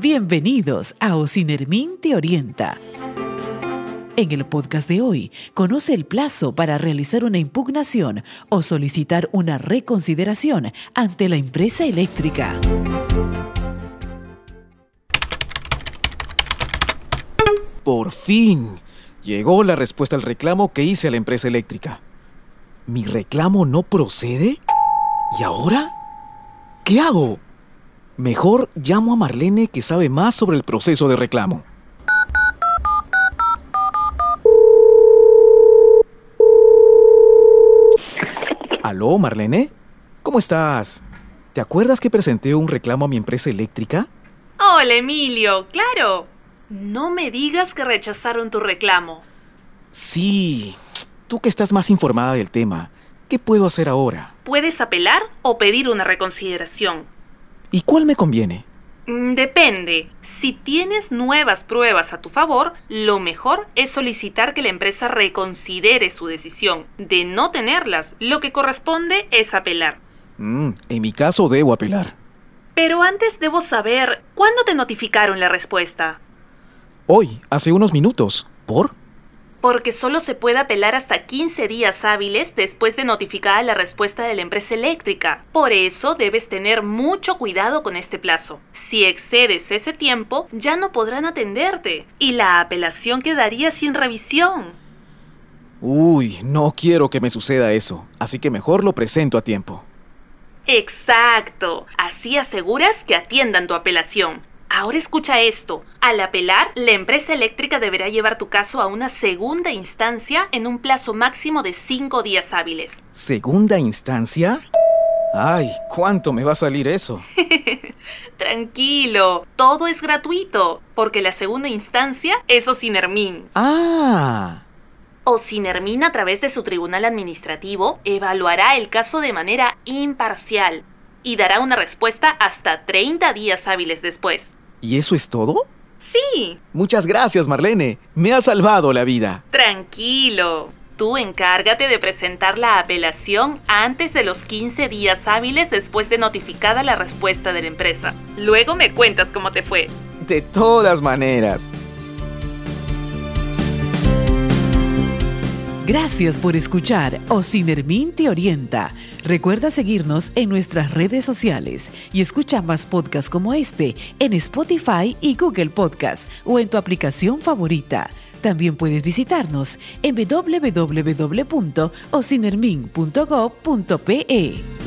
Bienvenidos a Ocinermin Te Orienta. En el podcast de hoy, conoce el plazo para realizar una impugnación o solicitar una reconsideración ante la empresa eléctrica. Por fin, llegó la respuesta al reclamo que hice a la empresa eléctrica. ¿Mi reclamo no procede? ¿Y ahora? ¿Qué hago? Mejor llamo a Marlene que sabe más sobre el proceso de reclamo. ¿Aló, Marlene? ¿Cómo estás? ¿Te acuerdas que presenté un reclamo a mi empresa eléctrica? Hola, Emilio, claro. No me digas que rechazaron tu reclamo. Sí, tú que estás más informada del tema, ¿qué puedo hacer ahora? Puedes apelar o pedir una reconsideración. ¿Y cuál me conviene? Mm, Depende. Si tienes nuevas pruebas a tu favor, lo mejor es solicitar que la empresa reconsidere su decisión. De no tenerlas, lo que corresponde es apelar. Mm, en mi caso debo apelar. Pero antes debo saber, ¿cuándo te notificaron la respuesta? Hoy, hace unos minutos. ¿Por? Porque solo se puede apelar hasta 15 días hábiles después de notificada la respuesta de la empresa eléctrica. Por eso debes tener mucho cuidado con este plazo. Si excedes ese tiempo, ya no podrán atenderte y la apelación quedaría sin revisión. Uy, no quiero que me suceda eso, así que mejor lo presento a tiempo. Exacto. Así aseguras que atiendan tu apelación. Ahora escucha esto. Al apelar, la empresa eléctrica deberá llevar tu caso a una segunda instancia en un plazo máximo de 5 días hábiles. ¿Segunda instancia? Ay, ¿cuánto me va a salir eso? Tranquilo, todo es gratuito, porque la segunda instancia es Ocinermin. Ah, Ocinermin, a través de su tribunal administrativo, evaluará el caso de manera imparcial y dará una respuesta hasta 30 días hábiles después. ¿Y eso es todo? Sí, Muchas gracias, Marlene. Me ha salvado la vida. tranquilo. Tú encárgate de presentar la apelación antes de los 15 días hábiles después de notificada la respuesta de la empresa. Luego me cuentas cómo te fue. De todas maneras. Gracias por escuchar Ocinermin Te Orienta. Recuerda seguirnos en nuestras redes sociales y escucha más podcasts como este en Spotify y Google Podcast o en tu aplicación favorita. También puedes visitarnos en www.ocinermin.gov.pe.